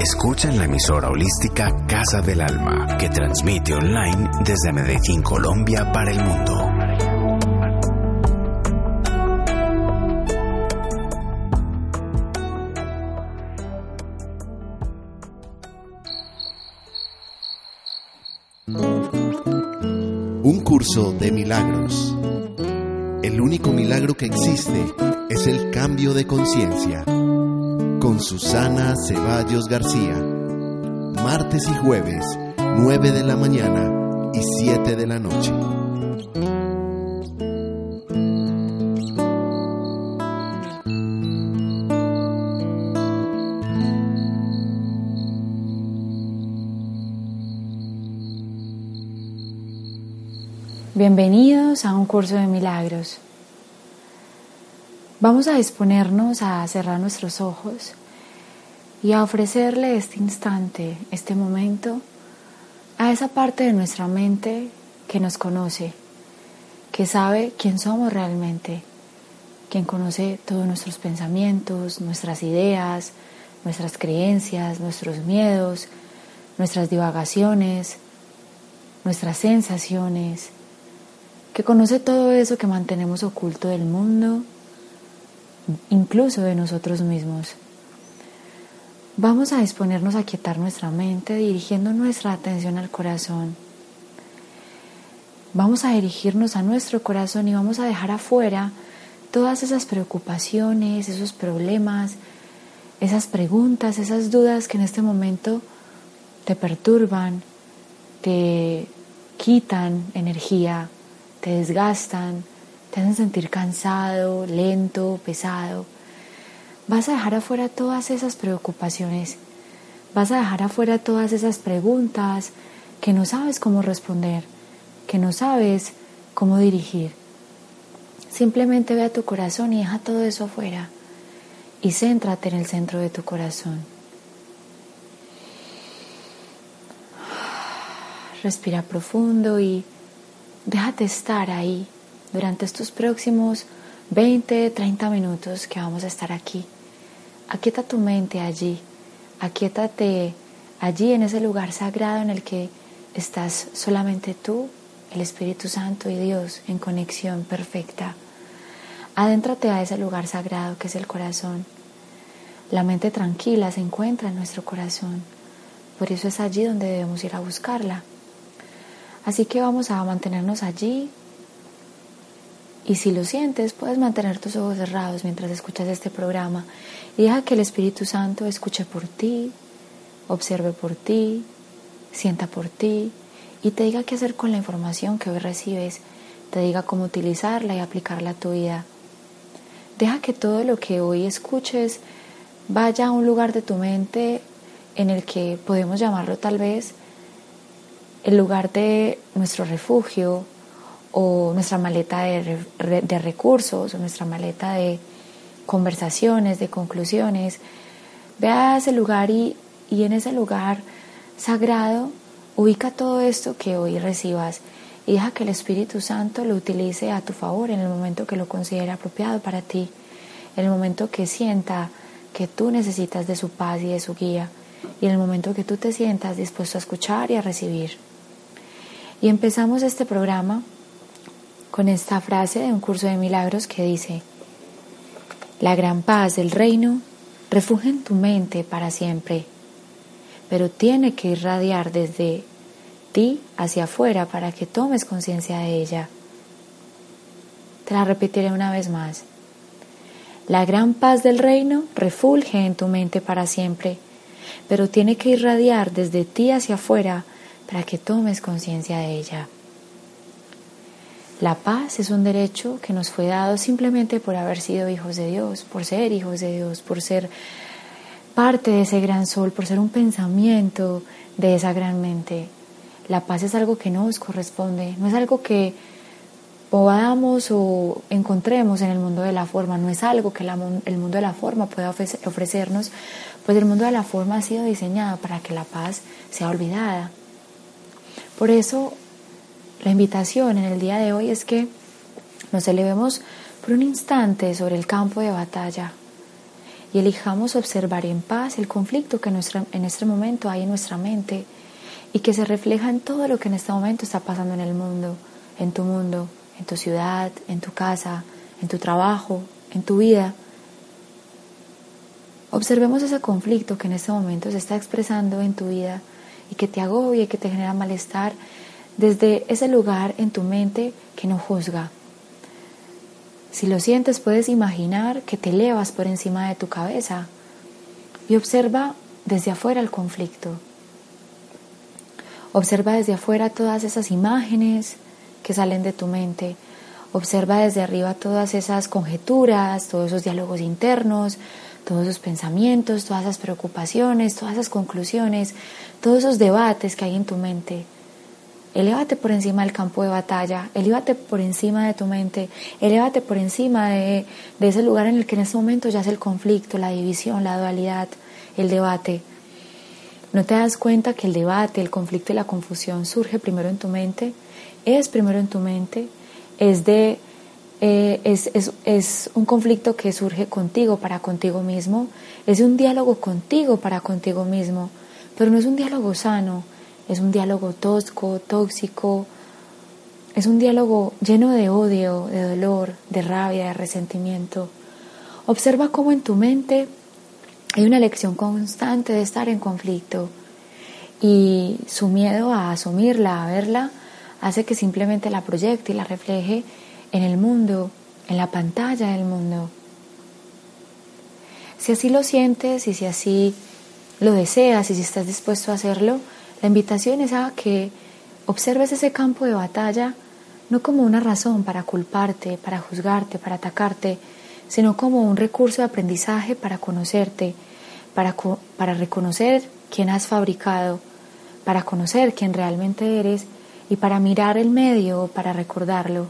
Escucha en la emisora holística Casa del Alma, que transmite online desde Medellín, Colombia, para el mundo. Un curso de milagros. El único milagro que existe es el cambio de conciencia con Susana Ceballos García. Martes y jueves, 9 de la mañana y 7 de la noche. Bienvenidos a un curso de milagros. Vamos a disponernos a cerrar nuestros ojos y a ofrecerle este instante, este momento, a esa parte de nuestra mente que nos conoce, que sabe quién somos realmente, quien conoce todos nuestros pensamientos, nuestras ideas, nuestras creencias, nuestros miedos, nuestras divagaciones, nuestras sensaciones, que conoce todo eso que mantenemos oculto del mundo incluso de nosotros mismos. Vamos a disponernos a quietar nuestra mente dirigiendo nuestra atención al corazón. Vamos a dirigirnos a nuestro corazón y vamos a dejar afuera todas esas preocupaciones, esos problemas, esas preguntas, esas dudas que en este momento te perturban, te quitan energía, te desgastan, te hacen sentir cansado, lento, pesado. Vas a dejar afuera todas esas preocupaciones, vas a dejar afuera todas esas preguntas que no sabes cómo responder, que no sabes cómo dirigir. Simplemente ve a tu corazón y deja todo eso afuera y céntrate en el centro de tu corazón. Respira profundo y déjate estar ahí durante estos próximos 20, 30 minutos que vamos a estar aquí. Aquieta tu mente allí, aquietate allí en ese lugar sagrado en el que estás solamente tú, el Espíritu Santo y Dios en conexión perfecta. Adéntrate a ese lugar sagrado que es el corazón. La mente tranquila se encuentra en nuestro corazón, por eso es allí donde debemos ir a buscarla. Así que vamos a mantenernos allí y si lo sientes, puedes mantener tus ojos cerrados mientras escuchas este programa deja que el Espíritu Santo escuche por ti, observe por ti, sienta por ti y te diga qué hacer con la información que hoy recibes, te diga cómo utilizarla y aplicarla a tu vida. Deja que todo lo que hoy escuches vaya a un lugar de tu mente en el que podemos llamarlo tal vez el lugar de nuestro refugio, o nuestra maleta de, de, recursos o nuestra maleta de conversaciones, de conclusiones. Ve a ese lugar y, y en ese lugar sagrado ubica todo esto que hoy recibas y deja que el Espíritu Santo lo utilice a tu favor en el momento que lo considere apropiado para ti, en el momento que sienta que tú necesitas de su paz y de su guía y en el momento que tú te sientas dispuesto a escuchar y a recibir. Y empezamos este programa con esta frase de un curso de milagros que dice, la gran paz del reino refugia en tu mente para siempre, pero tiene que irradiar desde ti hacia afuera para que tomes conciencia de ella. Te la repetiré una vez más. La gran paz del reino refulge en tu mente para siempre, pero tiene que irradiar desde ti hacia afuera para que tomes conciencia de ella. La paz es un derecho que nos fue dado simplemente por haber sido hijos de Dios, por ser hijos de Dios, por ser parte de ese gran sol, por ser un pensamiento de esa gran mente. La paz es algo que nos corresponde, no es algo que podamos o encontremos en el mundo de la forma, no es algo que el mundo de la forma pueda ofrecernos, pues el mundo de la forma ha sido diseñado para que la paz sea olvidada. Por eso la invitación en el día de hoy es que nos elevemos por un instante sobre el campo de batalla y elijamos observar en paz el conflicto que en este momento hay en nuestra mente y que se refleja en todo lo que en este momento está pasando en el mundo, en tu mundo, en tu ciudad, en tu casa, en tu trabajo, en tu vida. Observemos ese conflicto que en este momento se está expresando en tu vida y que te agobia que te genera malestar desde ese lugar en tu mente que no juzga. Si lo sientes, puedes imaginar que te elevas por encima de tu cabeza y observa desde afuera el conflicto. Observa desde afuera todas esas imágenes que salen de tu mente. Observa desde arriba todas esas conjeturas, todos esos diálogos internos, todos esos pensamientos, todas esas preocupaciones, todas esas conclusiones, todos esos debates que hay en tu mente. Elévate por encima del campo de batalla, elévate por encima de tu mente, elévate por encima de, ese lugar en el que en este momento ya es el conflicto, la división, la dualidad, el debate. ¿No te das cuenta que el debate, el conflicto y la confusión surge primero en tu mente? Es primero en tu mente, es de eh, es, es, es, un conflicto que surge contigo para contigo mismo, es un diálogo contigo para contigo mismo, pero no es un diálogo sano, es un diálogo tosco, tóxico, es un diálogo lleno de odio, de dolor, de rabia, de resentimiento. Observa cómo en tu mente hay una lección constante de estar en conflicto y su miedo a asumirla, a verla, hace que simplemente la proyecte y la refleje en el mundo, en la pantalla del mundo. Si así lo sientes y si así lo deseas y si estás dispuesto a hacerlo, la invitación es a que observes ese campo de batalla no como una razón para culparte, para juzgarte, para atacarte, sino como un recurso de aprendizaje para conocerte, para, para reconocer quién has fabricado, para conocer quién realmente eres y para mirar el medio para recordarlo.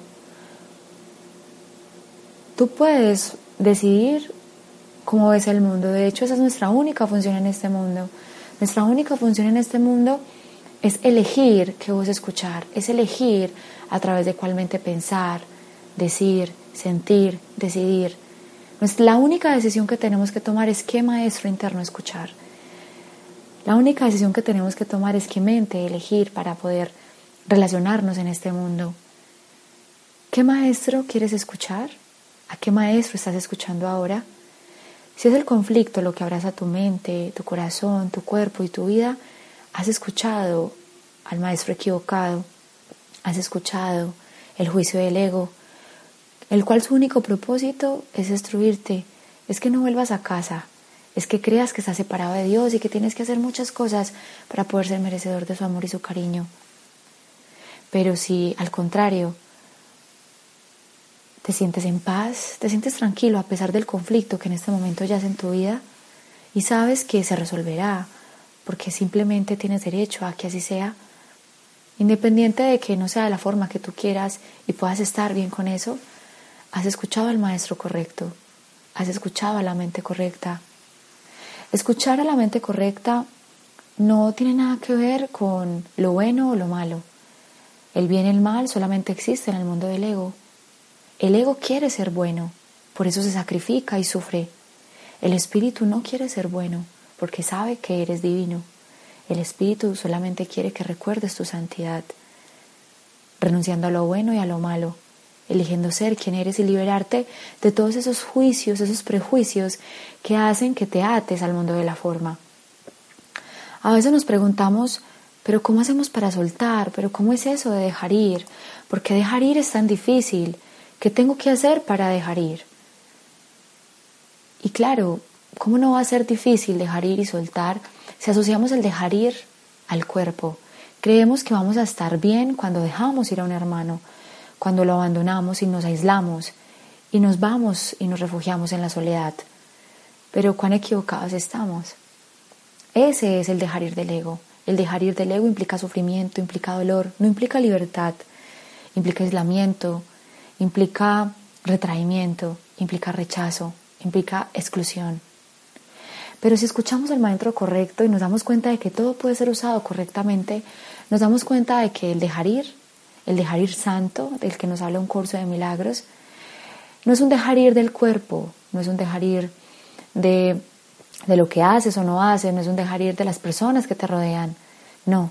Tú puedes decidir cómo ves el mundo, de hecho esa es nuestra única función en este mundo nuestra única función en este mundo es elegir qué voz escuchar, es elegir a través de cuál mente pensar, decir, sentir, decidir. La única decisión que tenemos que tomar es qué maestro interno escuchar. La única decisión que tenemos que tomar es qué mente elegir para poder relacionarnos en este mundo. ¿Qué maestro quieres escuchar? ¿A qué maestro estás escuchando ahora? Si es el conflicto lo que abraza tu mente, tu corazón, tu cuerpo y tu vida, has escuchado al maestro equivocado, has escuchado el juicio del ego, el cual su único propósito es destruirte, es que no vuelvas a casa, es que creas que estás separado de Dios y que tienes que hacer muchas cosas para poder ser merecedor de su amor y su cariño. Pero si al contrario, te sientes en paz, te sientes tranquilo a pesar del conflicto que en este momento ya es en tu vida y sabes que se resolverá porque simplemente tienes derecho a que así sea, independiente de que no sea de la forma que tú quieras y puedas estar bien con eso, has escuchado al maestro correcto, has escuchado a la mente correcta. Escuchar a la mente correcta no tiene nada que ver con lo bueno o lo malo. El bien y el mal solamente existen en el mundo del ego. El ego quiere ser bueno, por eso se sacrifica y sufre. El espíritu no quiere ser bueno, porque sabe que eres divino. El espíritu solamente quiere que recuerdes tu santidad, renunciando a lo bueno y a lo malo, eligiendo ser quien eres y liberarte de todos esos juicios, esos prejuicios que hacen que te ates al mundo de la forma. A veces nos preguntamos, pero ¿cómo hacemos para soltar? ¿Pero cómo es eso de dejar ir? ¿Por qué dejar ir es tan difícil? ¿Qué tengo que hacer para dejar ir? Y claro, ¿cómo no va a ser difícil dejar ir y soltar si asociamos el dejar ir al cuerpo? Creemos que vamos a estar bien cuando dejamos ir a un hermano, cuando lo abandonamos y nos aislamos y nos vamos y nos refugiamos en la soledad. Pero cuán equivocados estamos. Ese es el dejar ir del ego. El dejar ir del ego implica sufrimiento, implica dolor, no implica libertad, implica aislamiento, implica retraimiento, implica rechazo, implica exclusión. Pero si escuchamos al maestro correcto y nos damos cuenta de que todo puede ser usado correctamente, nos damos cuenta de que el dejar ir, el dejar ir santo, del que nos habla un curso de milagros, no es un dejar ir del cuerpo, no es un dejar ir de, de lo que haces o no haces, no es un dejar ir de las personas que te rodean, no,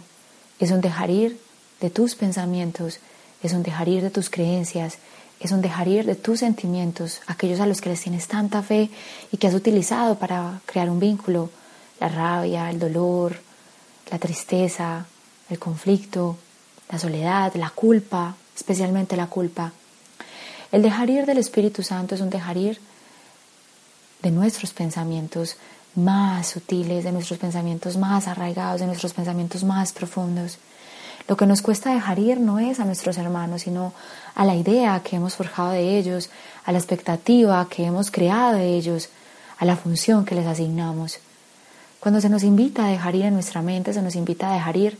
es un dejar ir de tus pensamientos, es un dejar ir de tus creencias, es un dejar ir de tus sentimientos, aquellos a los que les tienes tanta fe y que has utilizado para crear un vínculo, la rabia, el dolor, la tristeza, el conflicto, la soledad, la culpa, especialmente la culpa. El dejar ir del Espíritu Santo es un dejar ir de nuestros pensamientos más sutiles, de nuestros pensamientos más arraigados, de nuestros pensamientos más profundos. Lo que nos cuesta dejar ir no es a nuestros hermanos, sino a la idea que hemos forjado de ellos, a la expectativa que hemos creado de ellos, a la función que les asignamos. Cuando se nos invita a dejar ir en nuestra mente, se nos invita a dejar ir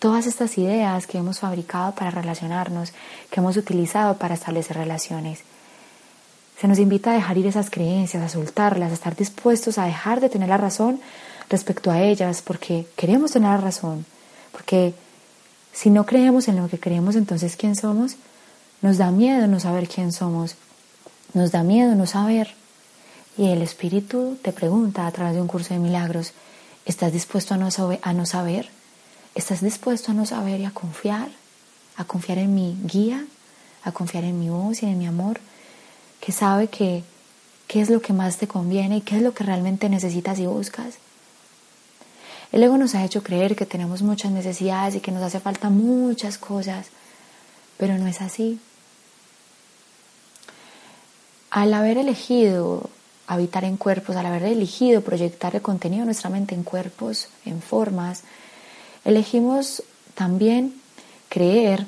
todas estas ideas que hemos fabricado para relacionarnos, que hemos utilizado para establecer relaciones. Se nos invita a dejar ir esas creencias, a soltarlas, a estar dispuestos a dejar de tener la razón respecto a ellas, porque queremos tener la razón, porque si no creemos en lo que creemos, entonces ¿quién somos? Nos da miedo no saber quién somos. Nos da miedo no saber. Y el Espíritu te pregunta a través de un curso de milagros, ¿estás dispuesto a no, saber, a no saber? ¿Estás dispuesto a no saber y a confiar? A confiar en mi guía, a confiar en mi voz y en mi amor, que sabe que qué es lo que más te conviene y qué es lo que realmente necesitas y buscas. El ego nos ha hecho creer que tenemos muchas necesidades y que nos hace falta muchas cosas, pero no es así. Al haber elegido habitar en cuerpos, al haber elegido proyectar el contenido de nuestra mente en cuerpos, en formas, elegimos también creer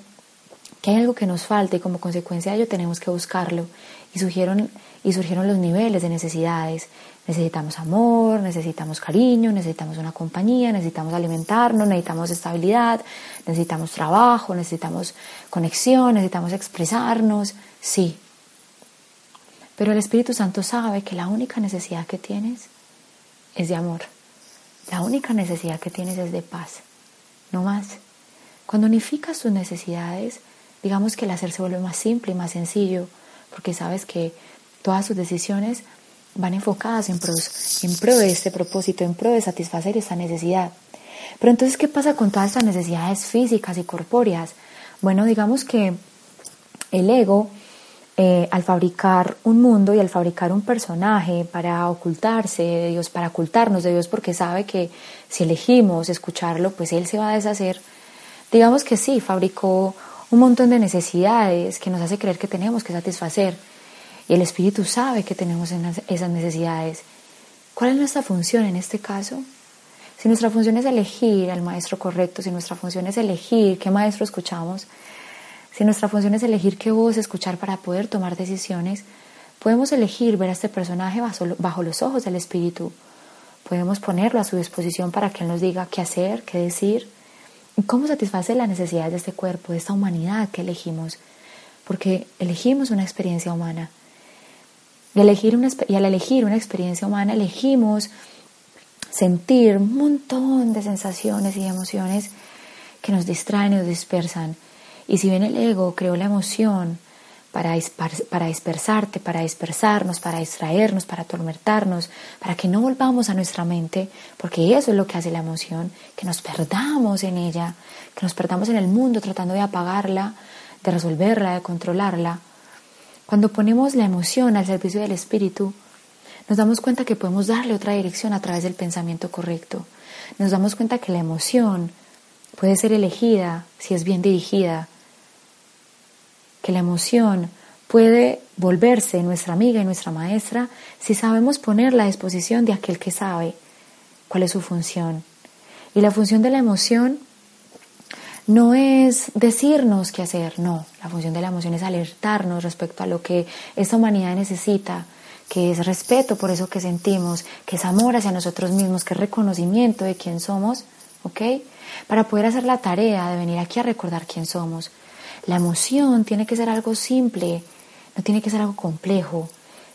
que hay algo que nos falta y como consecuencia de ello tenemos que buscarlo. Y surgieron, y surgieron los niveles de necesidades, Necesitamos amor, necesitamos cariño, necesitamos una compañía, necesitamos alimentarnos, necesitamos estabilidad, necesitamos trabajo, necesitamos conexión, necesitamos expresarnos, sí. Pero el Espíritu Santo sabe que la única necesidad que tienes es de amor. La única necesidad que tienes es de paz, no más. Cuando unificas tus necesidades, digamos que el hacer se vuelve más simple y más sencillo, porque sabes que todas tus decisiones van enfocadas en pro, de este propósito, en pro de satisfacer esa necesidad. Pero entonces, ¿qué pasa con todas estas necesidades físicas y corpóreas? Bueno, digamos que el ego, eh, al fabricar un mundo y al fabricar un personaje para ocultarse de Dios, para ocultarnos de Dios, porque sabe que si elegimos escucharlo, pues Él se va a deshacer. Digamos que sí, fabricó un montón de necesidades que nos hace creer que tenemos que satisfacer. Y el Espíritu sabe que tenemos esas necesidades. ¿Cuál es nuestra función en este caso? Si nuestra función es elegir al maestro correcto, si nuestra función es elegir qué maestro escuchamos, si nuestra función es elegir qué voz escuchar para poder tomar decisiones, podemos elegir ver a este personaje bajo, los ojos del Espíritu. Podemos ponerlo a su disposición para que Él nos diga qué hacer, qué decir y cómo satisfacer las necesidades de este cuerpo, de esta humanidad que elegimos. Porque elegimos una experiencia humana. Y, elegir y al elegir una experiencia humana, elegimos sentir un montón de sensaciones y emociones que nos distraen y nos dispersan. Y si bien el ego creó la emoción para, para dispersarte, para dispersarnos, para distraernos, para atormentarnos, para que no volvamos a nuestra mente, porque eso es lo que hace la emoción, que nos perdamos en ella, que nos perdamos en el mundo tratando de apagarla, de resolverla, de controlarla, cuando ponemos la emoción al servicio del espíritu, nos damos cuenta que podemos darle otra dirección a través del pensamiento correcto. Nos damos cuenta que la emoción puede ser elegida si es bien dirigida, que la emoción puede volverse nuestra amiga y nuestra maestra si sabemos ponerla a disposición de aquel que sabe cuál es su función. Y la función de la emoción no es decirnos qué hacer, no, la función de la emoción es alertarnos respecto a lo que esta humanidad necesita, que es respeto por eso que sentimos, que es amor hacia nosotros mismos, que es reconocimiento de quién somos, ¿ok? Para poder hacer la tarea de venir aquí a recordar quién somos. La emoción tiene que ser algo simple, no tiene que ser algo complejo,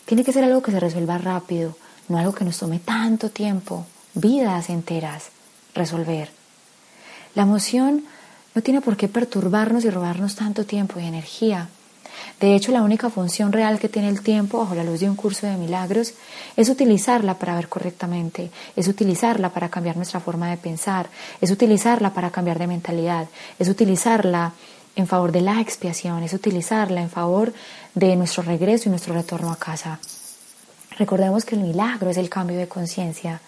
tiene que ser algo que se resuelva rápido, no algo que nos tome tanto tiempo, vidas enteras, resolver. La emoción no tiene por qué perturbarnos y robarnos tanto tiempo y energía. De hecho, la única función real que tiene el tiempo bajo la luz de un curso de milagros es utilizarla para ver correctamente, es utilizarla para cambiar nuestra forma de pensar, es utilizarla para cambiar de mentalidad, es utilizarla en favor de la expiación, es utilizarla en favor de nuestro regreso y nuestro retorno a casa. Recordemos que el milagro es el cambio de conciencia.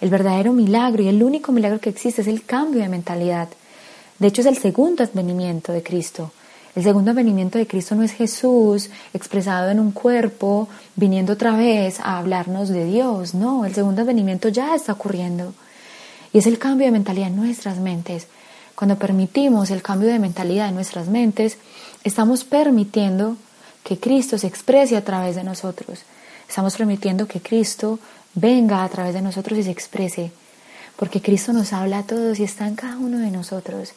El verdadero milagro y el único milagro que existe es el cambio de mentalidad. De hecho, es el segundo advenimiento de Cristo. El segundo advenimiento de Cristo no es Jesús expresado en un cuerpo viniendo otra vez a hablarnos de Dios. No, el segundo advenimiento ya está ocurriendo. Y es el cambio de mentalidad en nuestras mentes. Cuando permitimos el cambio de mentalidad en nuestras mentes, estamos permitiendo que Cristo se exprese a través de nosotros. Estamos permitiendo que Cristo venga a través de nosotros y se exprese. Porque Cristo nos habla a todos y está en cada uno de nosotros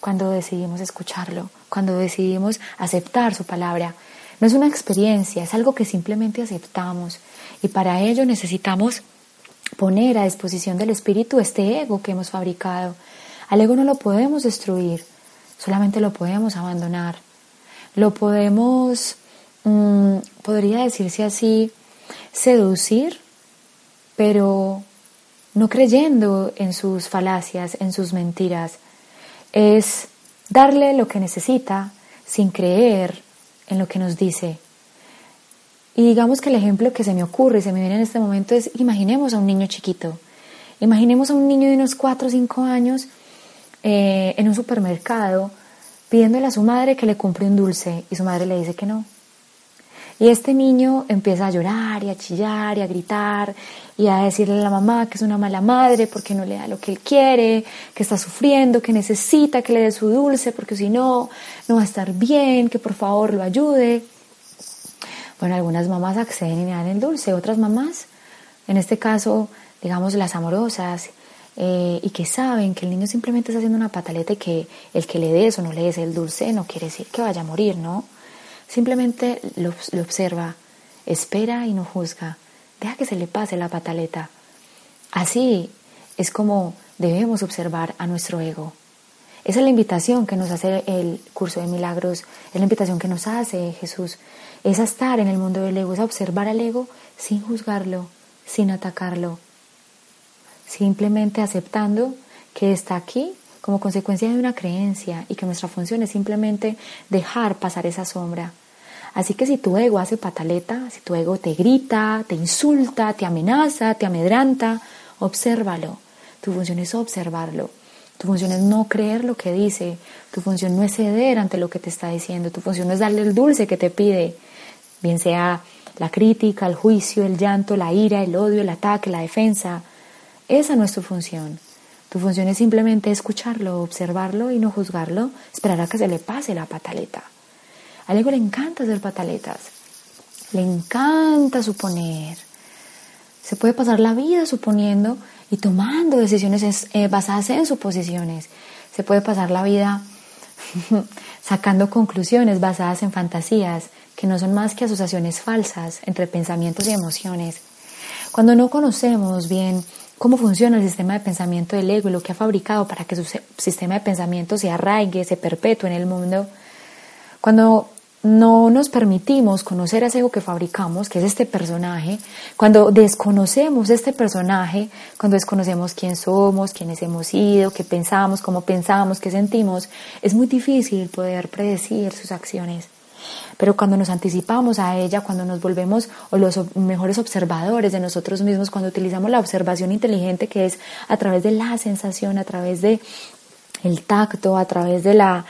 cuando decidimos escucharlo, cuando decidimos aceptar su palabra. No es una experiencia, es algo que simplemente aceptamos. Y para ello necesitamos poner a disposición del Espíritu este ego que hemos fabricado al ego no lo podemos destruir, solamente lo podemos abandonar. Lo podemos, mm, podría decirse así, seducir, pero no creyendo en sus falacias, en sus mentiras. Es darle lo que necesita sin creer en lo que nos dice. Y digamos que el ejemplo que se me ocurre, se me viene en este momento es, imaginemos a un niño chiquito. Imaginemos a un niño de unos 4 o 5 años eh, en un supermercado pidiéndole a su madre que le compre un dulce y su madre le dice que no. Y este niño empieza a llorar y a chillar y a gritar y a decirle a la mamá que es una mala madre porque no le da lo que él quiere, que está sufriendo, que necesita que le dé su dulce porque si no, no va a estar bien, que por favor lo ayude. Bueno, algunas mamás acceden y le dan el dulce, otras mamás, en este caso, digamos las amorosas, eh, y que saben que el niño simplemente está haciendo una pataleta y que el que le des o no le des el dulce no quiere decir que vaya a morir, ¿no? Simplemente lo, observa, espera y no juzga, deja que se le pase la pataleta. Así es como debemos observar a nuestro ego. Esa es la invitación que nos hace el curso de milagros, es la invitación que nos hace Jesús, es a estar en el mundo del ego, es a observar al ego sin juzgarlo, sin atacarlo, simplemente aceptando que está aquí como consecuencia de una creencia y que nuestra función es simplemente dejar pasar esa sombra. Así que si tu ego hace pataleta, si tu ego te grita, te insulta, te amenaza, te amedranta, obsérvalo. Tu función es observarlo. Tu función es no creer lo que dice. Tu función no es ceder ante lo que te está diciendo. Tu función es darle el dulce que te pide. Bien sea la crítica, el juicio, el llanto, la ira, el odio, el ataque, la defensa. Esa es tu función. Tu función es simplemente escucharlo, observarlo y no juzgarlo, esperar a que se le pase la pataleta. Al ego le encanta hacer pataletas, le encanta suponer. Se puede pasar la vida suponiendo y tomando decisiones eh, basadas en suposiciones. Se puede pasar la vida sacando conclusiones basadas en fantasías, que no son más que asociaciones falsas entre pensamientos y emociones. Cuando no conocemos bien cómo funciona el sistema de pensamiento del ego y lo que ha fabricado para que su sistema de pensamiento se arraigue, se perpetúe en el mundo, cuando no nos permitimos conocer a ese ego que fabricamos, que es este personaje, cuando desconocemos este personaje, cuando desconocemos quién somos, quiénes hemos sido, qué pensamos, cómo pensamos, qué sentimos, es muy difícil poder predecir sus acciones. Pero cuando nos anticipamos a ella, cuando nos volvemos los mejores observadores de nosotros mismos, cuando utilizamos la observación inteligente que es a través de la sensación, a través de el tacto, a través de la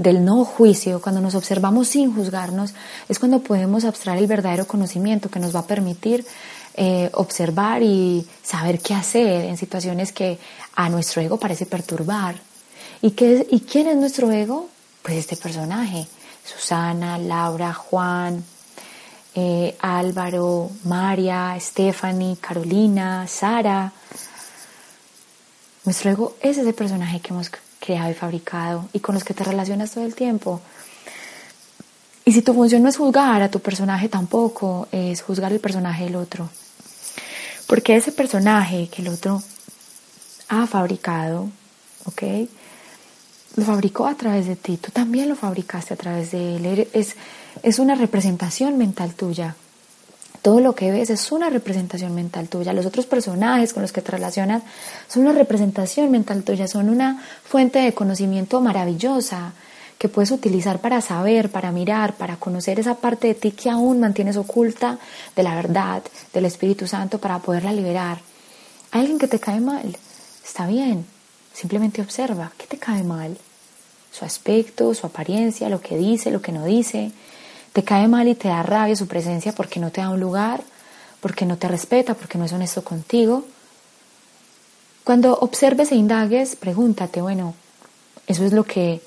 del no juicio, cuando nos observamos sin juzgarnos, es cuando podemos abstraer el verdadero conocimiento que nos va a permitir eh, observar y saber qué hacer en situaciones que a nuestro ego parece perturbar. ¿Y, qué, ¿Y quién es nuestro ego? Pues este personaje, Susana, Laura, Juan, eh, Álvaro, María, Stephanie, Carolina, Sara. Nuestro ego es ese personaje que hemos creado y fabricado y con los que te relacionas todo el tiempo. Y si tu función no es juzgar a tu personaje tampoco, es juzgar el personaje del otro. Porque ese personaje que el otro ha fabricado, ¿ok? Lo fabricó a través de ti, tú también lo fabricaste a través de él. Es, es una representación mental tuya. Todo lo que ves es una representación mental tuya. Los otros personajes con los que te relacionas son una representación mental tuya, son una fuente de conocimiento maravillosa que puedes utilizar para saber, para mirar, para conocer esa parte de ti que aún mantienes oculta de la verdad, del Espíritu Santo, para poderla liberar. ¿Hay alguien que te cae mal? Está bien, simplemente observa, ¿qué te cae mal? Su aspecto, su apariencia, lo que dice, lo que no dice. ¿Te cae mal y te da rabia su presencia porque no te da un lugar, porque no te respeta, porque no es honesto contigo? Cuando observes e indagues, pregúntate, bueno, ¿eso es lo que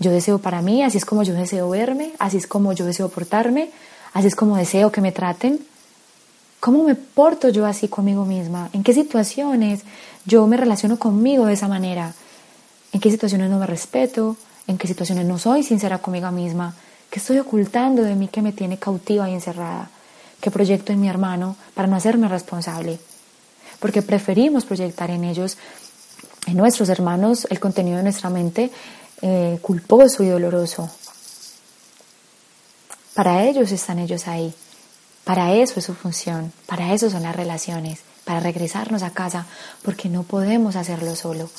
yo deseo para mí, así es como yo deseo verme, así es como yo deseo portarme, así es como deseo que me traten. ¿Cómo me porto yo así conmigo misma? ¿En qué situaciones yo me relaciono conmigo de esa manera? ¿En qué situaciones no me respeto? ¿En qué situaciones no soy sincera conmigo misma? ¿Qué estoy ocultando de mí que me tiene cautiva y encerrada? ¿Qué proyecto en mi hermano para no hacerme responsable? Porque preferimos proyectar en ellos, en nuestros hermanos, el contenido de nuestra mente eh, culposo y doloroso. Para ellos están ellos ahí. Para eso es su función. Para eso son las relaciones. Para regresarnos a casa. Porque no podemos hacerlo solo.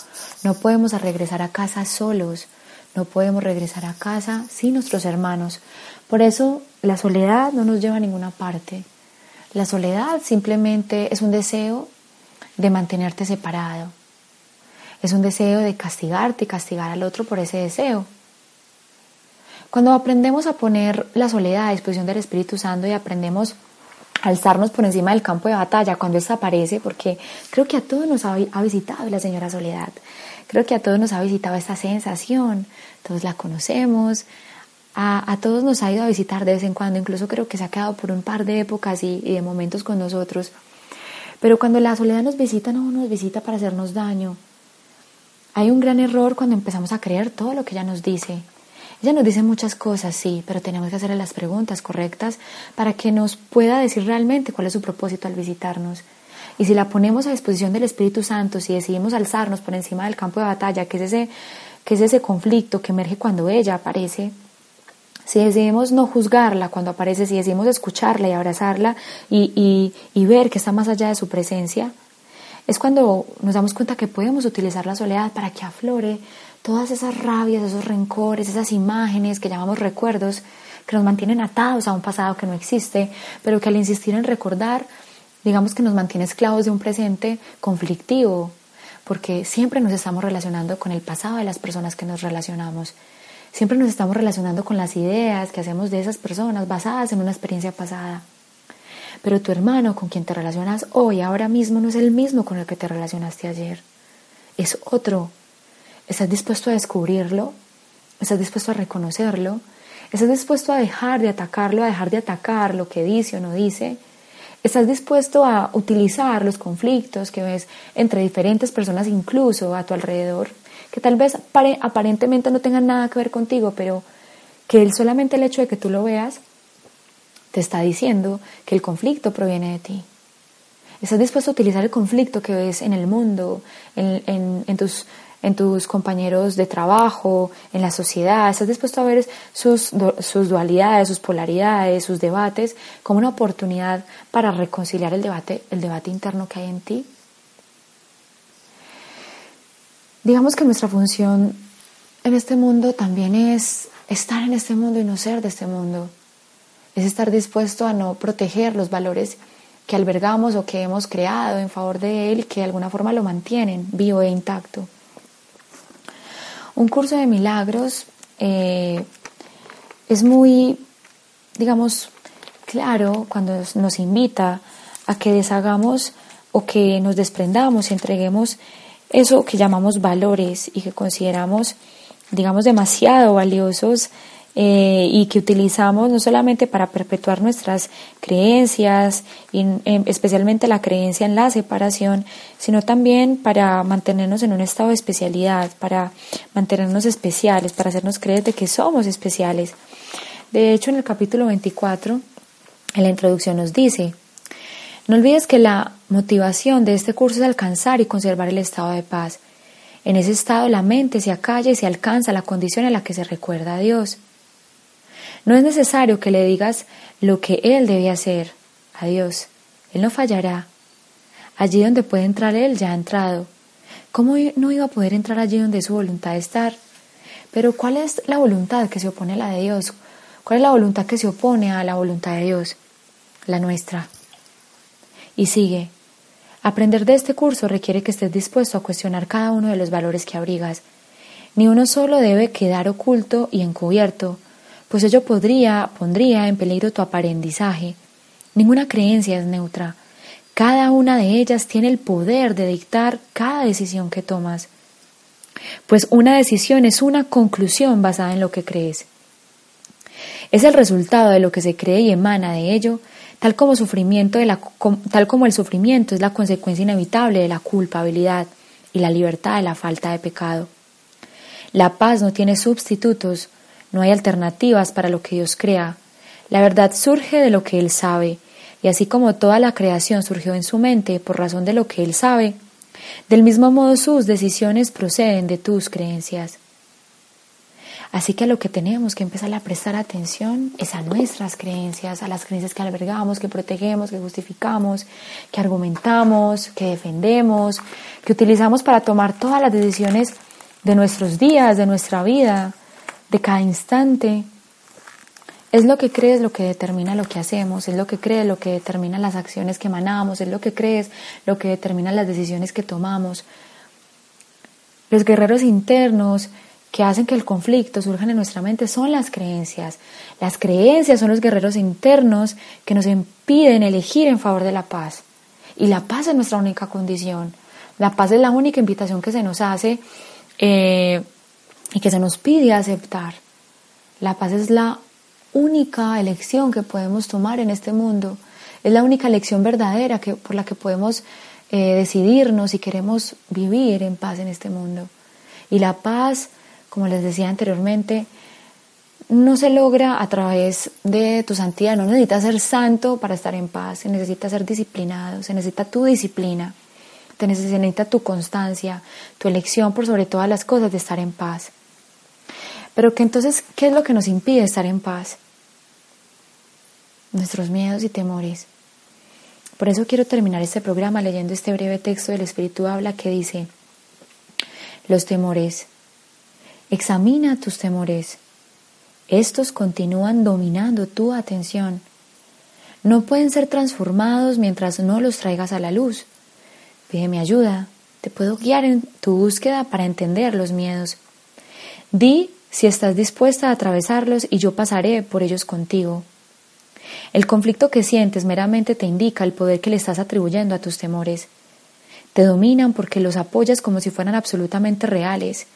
No podemos regresar a casa solos. No podemos regresar a casa sin nuestros hermanos. Por eso la soledad no nos lleva a ninguna parte. La soledad simplemente es un deseo de mantenerte separado, es un deseo de castigarte y castigar al otro por ese deseo. Cuando aprendemos a poner la soledad a disposición del Espíritu Santo y aprendemos a alzarnos por encima del campo de batalla cuando desaparece, porque creo que a todos nos ha, visitado la señora Soledad, creo que a todos nos ha visitado esta sensación, todos la conocemos, a, todos nos ha ido a visitar de vez en cuando, incluso creo que se ha quedado por un par de épocas y, y de momentos con nosotros. Pero cuando la soledad nos visita, no nos visita para hacernos daño, hay un gran error cuando empezamos a creer todo lo que ella nos dice. Ella nos dice muchas cosas, sí, pero tenemos que hacerle las preguntas correctas para que nos pueda decir realmente cuál es su propósito al visitarnos. Y si la ponemos a disposición del Espíritu Santo, si decidimos alzarnos por encima del campo de batalla, que es ese, que es ese conflicto que emerge cuando ella aparece, si decidimos no juzgarla cuando aparece, si decidimos escucharla y abrazarla y, y, y ver que está más allá de su presencia, es cuando nos damos cuenta que podemos utilizar la soledad para que aflore todas esas rabias, esos rencores, esas imágenes que llamamos recuerdos, que nos mantienen atados a un pasado que no existe, pero que al insistir en recordar, digamos que nos mantiene esclavos de un presente conflictivo, porque siempre nos estamos relacionando con el pasado de las personas que nos relacionamos. Siempre nos estamos relacionando con las ideas que hacemos de esas personas basadas en una experiencia pasada. Pero tu hermano con quien te relacionas hoy, ahora mismo, no es el mismo con el que te relacionaste ayer. Es otro. ¿Estás dispuesto a descubrirlo? ¿Estás dispuesto a reconocerlo? ¿Estás dispuesto a dejar de atacarlo, a dejar de atacar lo que dice o no dice? ¿Estás dispuesto a utilizar los conflictos que ves entre diferentes personas, incluso a tu alrededor, que tal vez aparentemente no tengan nada que ver contigo, pero que solamente el hecho de que tú lo veas te está diciendo que el conflicto proviene de ti. Estás dispuesto a utilizar el conflicto que ves en el mundo, en, tus, en tus compañeros de trabajo, en la sociedad. Estás dispuesto a ver sus, sus dualidades, sus polaridades, sus debates como una oportunidad para reconciliar el debate, el debate interno que hay en ti. Digamos que nuestra función en este mundo también es estar en este mundo y no ser de este mundo es estar dispuesto a no proteger los valores que albergamos o que hemos creado en favor de él y que de alguna forma lo mantienen vivo e intacto. Un curso de milagros eh, es muy, digamos, claro cuando nos invita a que deshagamos o que nos desprendamos y entreguemos eso que llamamos valores y que consideramos, digamos, demasiado valiosos eh, y que utilizamos no solamente para perpetuar nuestras creencias, y, em, especialmente la creencia en la separación, sino también para mantenernos en un estado de especialidad, para mantenernos especiales, para hacernos creer de que somos especiales. De hecho, en el capítulo 24, en la introducción nos dice, no olvides que la motivación de este curso es alcanzar y conservar el estado de paz. En ese estado la mente se acalla y se alcanza la condición en la que se recuerda a Dios. No es necesario que le digas lo que Él debe hacer a Dios. Él no fallará. Allí donde puede entrar Él ya ha entrado. ¿Cómo no iba a poder entrar allí donde su voluntad estar? Pero ¿cuál es la voluntad que se opone a la de Dios? ¿Cuál es la voluntad que se opone a la voluntad de Dios? La nuestra. Y sigue. Aprender de este curso requiere que estés dispuesto a cuestionar cada uno de los valores que abrigas. Ni uno solo debe quedar oculto y encubierto, pues ello podría, pondría en peligro tu aprendizaje. Ninguna creencia es neutra. Cada una de ellas tiene el poder de dictar cada decisión que tomas. Pues una decisión es una conclusión basada en lo que crees. Es el resultado de lo que se cree y emana de ello, tal como, sufrimiento de la, tal como el sufrimiento es la consecuencia inevitable de la culpabilidad y la libertad de la falta de pecado. La paz no tiene sustitutos, no hay alternativas para lo que Dios crea. La verdad surge de lo que Él sabe, y así como toda la creación surgió en su mente por razón de lo que Él sabe, del mismo modo sus decisiones proceden de tus creencias. Así que a lo que tenemos que empezar a prestar atención es a nuestras creencias, a las creencias que albergamos, que protegemos, que justificamos, que argumentamos, que defendemos, que utilizamos para tomar todas las decisiones de nuestros días, de nuestra vida, de cada instante. Es lo que crees lo que determina lo que hacemos, es lo que crees lo que determina las acciones que emanamos, es lo que crees lo que determina las decisiones que tomamos. Los guerreros internos que hacen que el conflicto surja en nuestra mente son las creencias. Las creencias son los guerreros internos que nos impiden elegir en favor de la paz. Y la paz es nuestra única condición. La paz es la única invitación que se nos hace eh, y que se nos pide aceptar. La paz es la única elección que podemos tomar en este mundo. Es la única elección verdadera que, por la que podemos eh, decidirnos si queremos vivir en paz en este mundo. Y la paz, como les decía anteriormente, no se logra a través de tu santidad. No necesitas ser santo para estar en paz. Se necesita ser disciplinado. Se necesita tu disciplina. Se necesita tu constancia, tu elección por sobre todas las cosas de estar en paz. Pero que entonces, ¿qué es lo que nos impide estar en paz? Nuestros miedos y temores. Por eso quiero terminar este programa leyendo este breve texto del Espíritu Habla que dice, los temores. Examina tus temores. Estos continúan dominando tu atención. No pueden ser transformados mientras no los traigas a la luz. Pídeme ayuda. Te puedo guiar en tu búsqueda para entender los miedos. Di si estás dispuesta a atravesarlos y yo pasaré por ellos contigo. El conflicto que sientes meramente te indica el poder que le estás atribuyendo a tus temores. Te dominan porque los apoyas como si fueran absolutamente reales.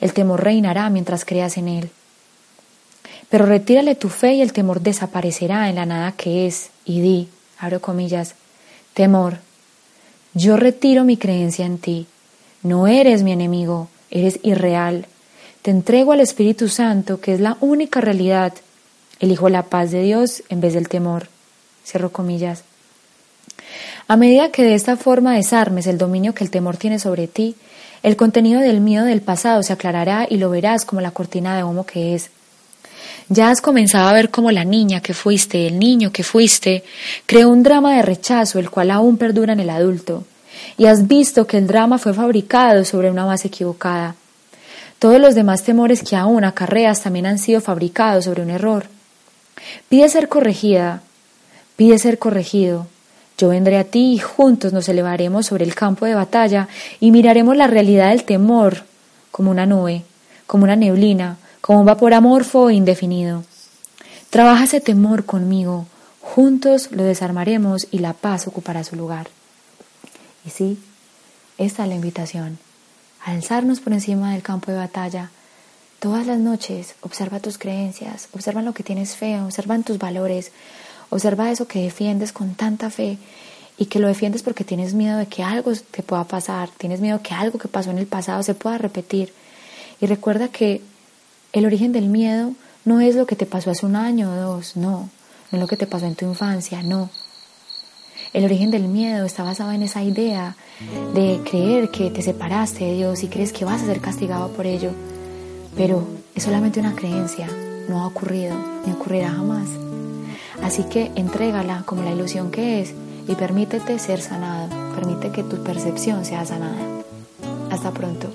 El temor reinará mientras creas en él. Pero retírale tu fe y el temor desaparecerá en la nada que es, y di, abro comillas, temor, yo retiro mi creencia en ti. No eres mi enemigo, eres irreal. Te entrego al Espíritu Santo, que es la única realidad. Elijo la paz de Dios en vez del temor. Cierro comillas. A medida que de esta forma desarmes el dominio que el temor tiene sobre ti, el contenido del miedo del pasado se aclarará y lo verás como la cortina de humo que es. Ya has comenzado a ver cómo la niña que fuiste, el niño que fuiste, creó un drama de rechazo, el cual aún perdura en el adulto. Y has visto que el drama fue fabricado sobre una base equivocada. Todos los demás temores que aún acarreas también han sido fabricados sobre un error. Pide ser corregida, pide ser corregido. Yo vendré a ti y juntos nos elevaremos sobre el campo de batalla y miraremos la realidad del temor como una nube, como una neblina, como un vapor amorfo e indefinido. Trabaja ese temor conmigo, juntos lo desarmaremos y la paz ocupará su lugar. Y sí, esta es la invitación alzarnos por encima del campo de batalla. Todas las noches observa tus creencias, observa lo que tienes fe, observa tus valores, observa eso que defiendes con tanta fe y que lo defiendes porque tienes miedo de que algo te pueda pasar, tienes miedo que algo que pasó en el pasado se pueda repetir. Y recuerda que el origen del miedo no es lo que te pasó hace un año o dos, no, no es lo que te pasó en tu infancia, no. El origen del miedo está basado en esa idea de creer que te separaste de Dios y crees que vas a ser castigado por ello. Pero es solamente una creencia, no ha ocurrido ni ocurrirá jamás. Así que entrégala como la ilusión que es y permítete ser sanado, permite que tu percepción sea sanada. Hasta pronto.